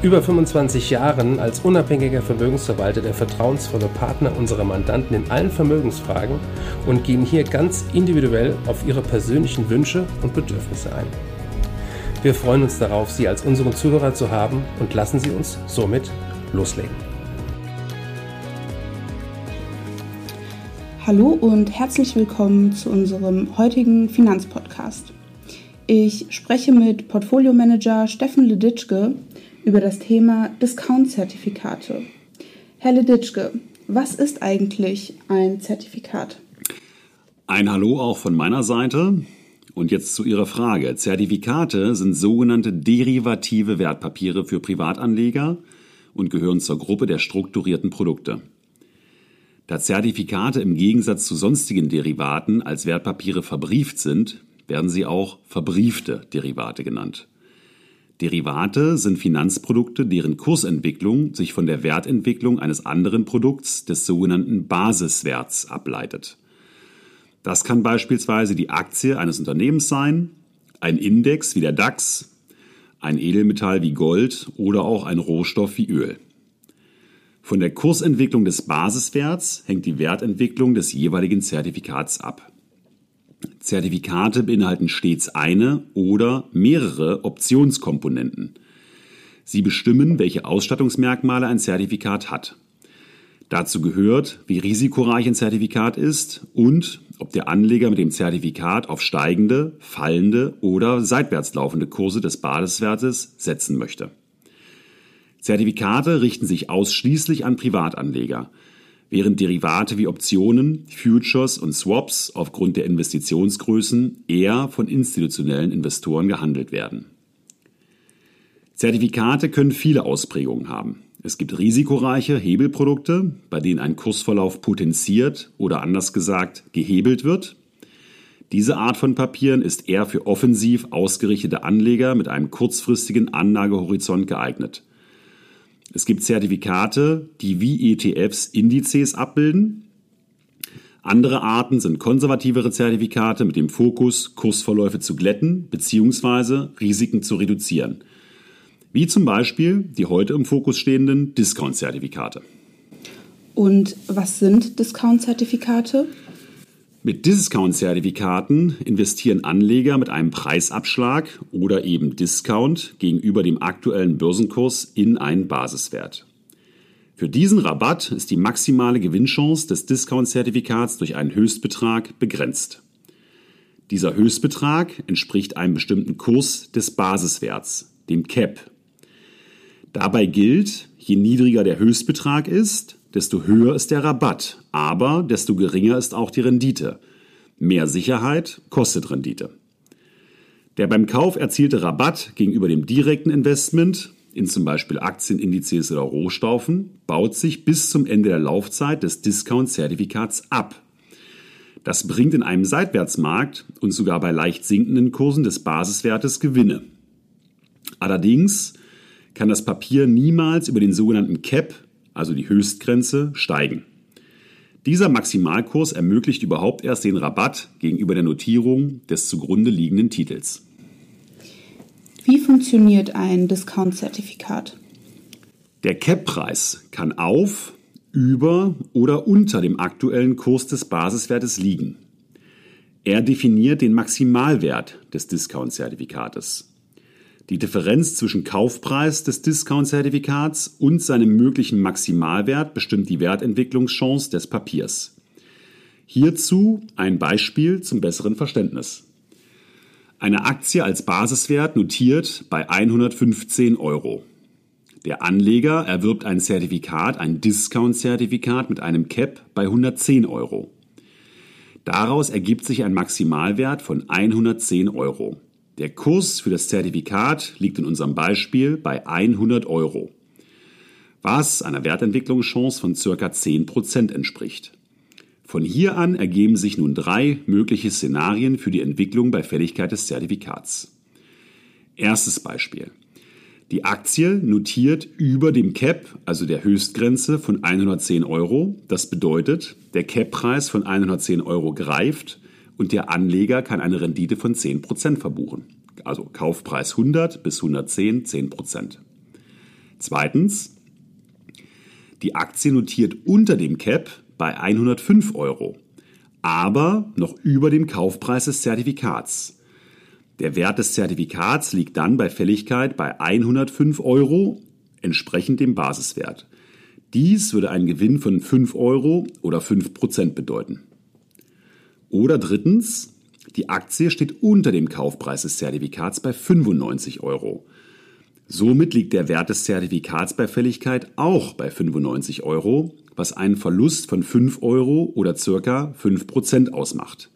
über 25 Jahren als unabhängiger Vermögensverwalter der vertrauensvolle Partner unserer Mandanten in allen Vermögensfragen und gehen hier ganz individuell auf ihre persönlichen Wünsche und Bedürfnisse ein. Wir freuen uns darauf, Sie als unseren Zuhörer zu haben und lassen Sie uns somit loslegen. Hallo und herzlich willkommen zu unserem heutigen Finanzpodcast. Ich spreche mit Portfoliomanager Steffen Leditschke über das Thema Discount-Zertifikate. Herr Leditschke, was ist eigentlich ein Zertifikat? Ein Hallo auch von meiner Seite. Und jetzt zu Ihrer Frage. Zertifikate sind sogenannte derivative Wertpapiere für Privatanleger und gehören zur Gruppe der strukturierten Produkte. Da Zertifikate im Gegensatz zu sonstigen Derivaten als Wertpapiere verbrieft sind, werden sie auch verbriefte Derivate genannt. Derivate sind Finanzprodukte, deren Kursentwicklung sich von der Wertentwicklung eines anderen Produkts des sogenannten Basiswerts ableitet. Das kann beispielsweise die Aktie eines Unternehmens sein, ein Index wie der DAX, ein Edelmetall wie Gold oder auch ein Rohstoff wie Öl. Von der Kursentwicklung des Basiswerts hängt die Wertentwicklung des jeweiligen Zertifikats ab. Zertifikate beinhalten stets eine oder mehrere Optionskomponenten. Sie bestimmen, welche Ausstattungsmerkmale ein Zertifikat hat. Dazu gehört, wie risikoreich ein Zertifikat ist und ob der Anleger mit dem Zertifikat auf steigende, fallende oder seitwärts laufende Kurse des Basiswertes setzen möchte. Zertifikate richten sich ausschließlich an Privatanleger während Derivate wie Optionen, Futures und Swaps aufgrund der Investitionsgrößen eher von institutionellen Investoren gehandelt werden. Zertifikate können viele Ausprägungen haben. Es gibt risikoreiche Hebelprodukte, bei denen ein Kursverlauf potenziert oder anders gesagt gehebelt wird. Diese Art von Papieren ist eher für offensiv ausgerichtete Anleger mit einem kurzfristigen Anlagehorizont geeignet. Es gibt Zertifikate, die wie ETFs Indizes abbilden. Andere Arten sind konservativere Zertifikate mit dem Fokus, Kursverläufe zu glätten bzw. Risiken zu reduzieren. Wie zum Beispiel die heute im Fokus stehenden Discount-Zertifikate. Und was sind Discount-Zertifikate? Mit Discount-Zertifikaten investieren Anleger mit einem Preisabschlag oder eben Discount gegenüber dem aktuellen Börsenkurs in einen Basiswert. Für diesen Rabatt ist die maximale Gewinnchance des Discount-Zertifikats durch einen Höchstbetrag begrenzt. Dieser Höchstbetrag entspricht einem bestimmten Kurs des Basiswerts, dem CAP. Dabei gilt, je niedriger der Höchstbetrag ist, desto höher ist der Rabatt, aber desto geringer ist auch die Rendite. Mehr Sicherheit kostet Rendite. Der beim Kauf erzielte Rabatt gegenüber dem direkten Investment in zum Beispiel Aktien, Indizes oder Rohstoffen baut sich bis zum Ende der Laufzeit des Discount-Zertifikats ab. Das bringt in einem Seitwärtsmarkt und sogar bei leicht sinkenden Kursen des Basiswertes Gewinne. Allerdings kann das Papier niemals über den sogenannten CAP, also die Höchstgrenze, steigen. Dieser Maximalkurs ermöglicht überhaupt erst den Rabatt gegenüber der Notierung des zugrunde liegenden Titels. Wie funktioniert ein Discount-Zertifikat? Der Cap-Preis kann auf, über oder unter dem aktuellen Kurs des Basiswertes liegen. Er definiert den Maximalwert des Discount-Zertifikates. Die Differenz zwischen Kaufpreis des Discount-Zertifikats und seinem möglichen Maximalwert bestimmt die Wertentwicklungschance des Papiers. Hierzu ein Beispiel zum besseren Verständnis. Eine Aktie als Basiswert notiert bei 115 Euro. Der Anleger erwirbt ein Zertifikat, ein Discount-Zertifikat mit einem Cap bei 110 Euro. Daraus ergibt sich ein Maximalwert von 110 Euro. Der Kurs für das Zertifikat liegt in unserem Beispiel bei 100 Euro. was einer Wertentwicklungschance von ca. 10% entspricht. Von hier an ergeben sich nun drei mögliche Szenarien für die Entwicklung bei Fälligkeit des Zertifikats. Erstes Beispiel. Die Aktie notiert über dem Cap, also der Höchstgrenze von 110 Euro. Das bedeutet, der Cap-Preis von 110 Euro greift und der Anleger kann eine Rendite von 10% verbuchen. Also Kaufpreis 100 bis 110, 10%. Zweitens, die Aktie notiert unter dem Cap bei 105 Euro, aber noch über dem Kaufpreis des Zertifikats. Der Wert des Zertifikats liegt dann bei Fälligkeit bei 105 Euro, entsprechend dem Basiswert. Dies würde einen Gewinn von 5 Euro oder 5 Prozent bedeuten. Oder drittens, die Aktie steht unter dem Kaufpreis des Zertifikats bei 95 Euro. Somit liegt der Wert des Zertifikats bei Fälligkeit auch bei 95 Euro, was einen Verlust von 5 Euro oder circa 5% ausmacht.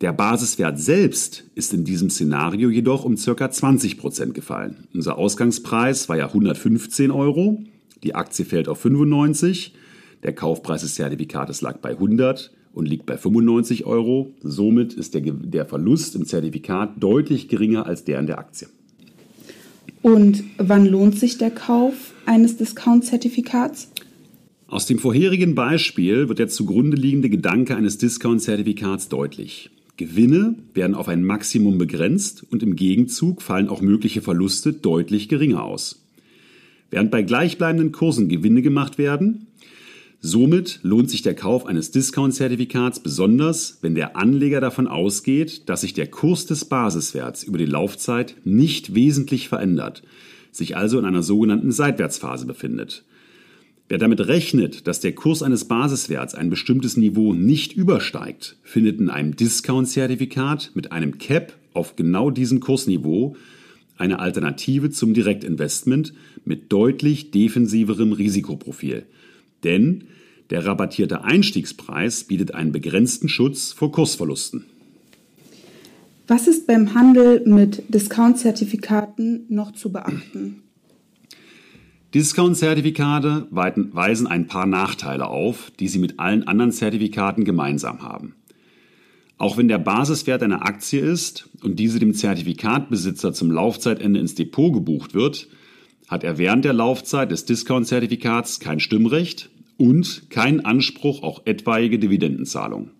Der Basiswert selbst ist in diesem Szenario jedoch um circa 20% gefallen. Unser Ausgangspreis war ja 115 Euro, die Aktie fällt auf 95, der Kaufpreis des Zertifikates lag bei 100 und liegt bei 95 Euro. Somit ist der, der Verlust im Zertifikat deutlich geringer als der in der Aktie. Und wann lohnt sich der Kauf eines Discount-Zertifikats? Aus dem vorherigen Beispiel wird der zugrunde liegende Gedanke eines Discount-Zertifikats deutlich. Gewinne werden auf ein Maximum begrenzt und im Gegenzug fallen auch mögliche Verluste deutlich geringer aus. Während bei gleichbleibenden Kursen Gewinne gemacht werden, Somit lohnt sich der Kauf eines Discount-Zertifikats besonders, wenn der Anleger davon ausgeht, dass sich der Kurs des Basiswerts über die Laufzeit nicht wesentlich verändert, sich also in einer sogenannten Seitwärtsphase befindet. Wer damit rechnet, dass der Kurs eines Basiswerts ein bestimmtes Niveau nicht übersteigt, findet in einem Discount-Zertifikat mit einem Cap auf genau diesem Kursniveau eine Alternative zum Direktinvestment mit deutlich defensiverem Risikoprofil – denn der rabattierte Einstiegspreis bietet einen begrenzten Schutz vor Kursverlusten. Was ist beim Handel mit Discount-Zertifikaten noch zu beachten? Discount-Zertifikate weisen ein paar Nachteile auf, die sie mit allen anderen Zertifikaten gemeinsam haben. Auch wenn der Basiswert einer Aktie ist und diese dem Zertifikatbesitzer zum Laufzeitende ins Depot gebucht wird, hat er während der Laufzeit des Discount-Zertifikats kein Stimmrecht und keinen Anspruch auf etwaige Dividendenzahlung.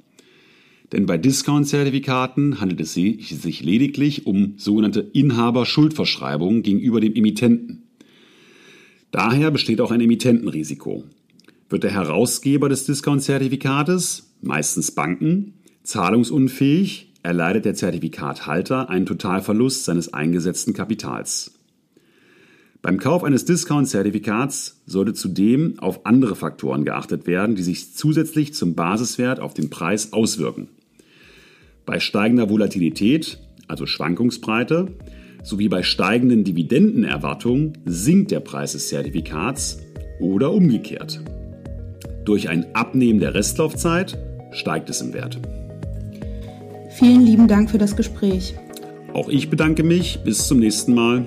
Denn bei Discount-Zertifikaten handelt es sich lediglich um sogenannte Inhaber-Schuldverschreibungen gegenüber dem Emittenten. Daher besteht auch ein Emittentenrisiko. Wird der Herausgeber des Discount-Zertifikates, meistens Banken, zahlungsunfähig, erleidet der Zertifikathalter einen Totalverlust seines eingesetzten Kapitals. Beim Kauf eines Discount-Zertifikats sollte zudem auf andere Faktoren geachtet werden, die sich zusätzlich zum Basiswert auf den Preis auswirken. Bei steigender Volatilität, also Schwankungsbreite, sowie bei steigenden Dividendenerwartungen sinkt der Preis des Zertifikats oder umgekehrt. Durch ein Abnehmen der Restlaufzeit steigt es im Wert. Vielen lieben Dank für das Gespräch. Auch ich bedanke mich. Bis zum nächsten Mal.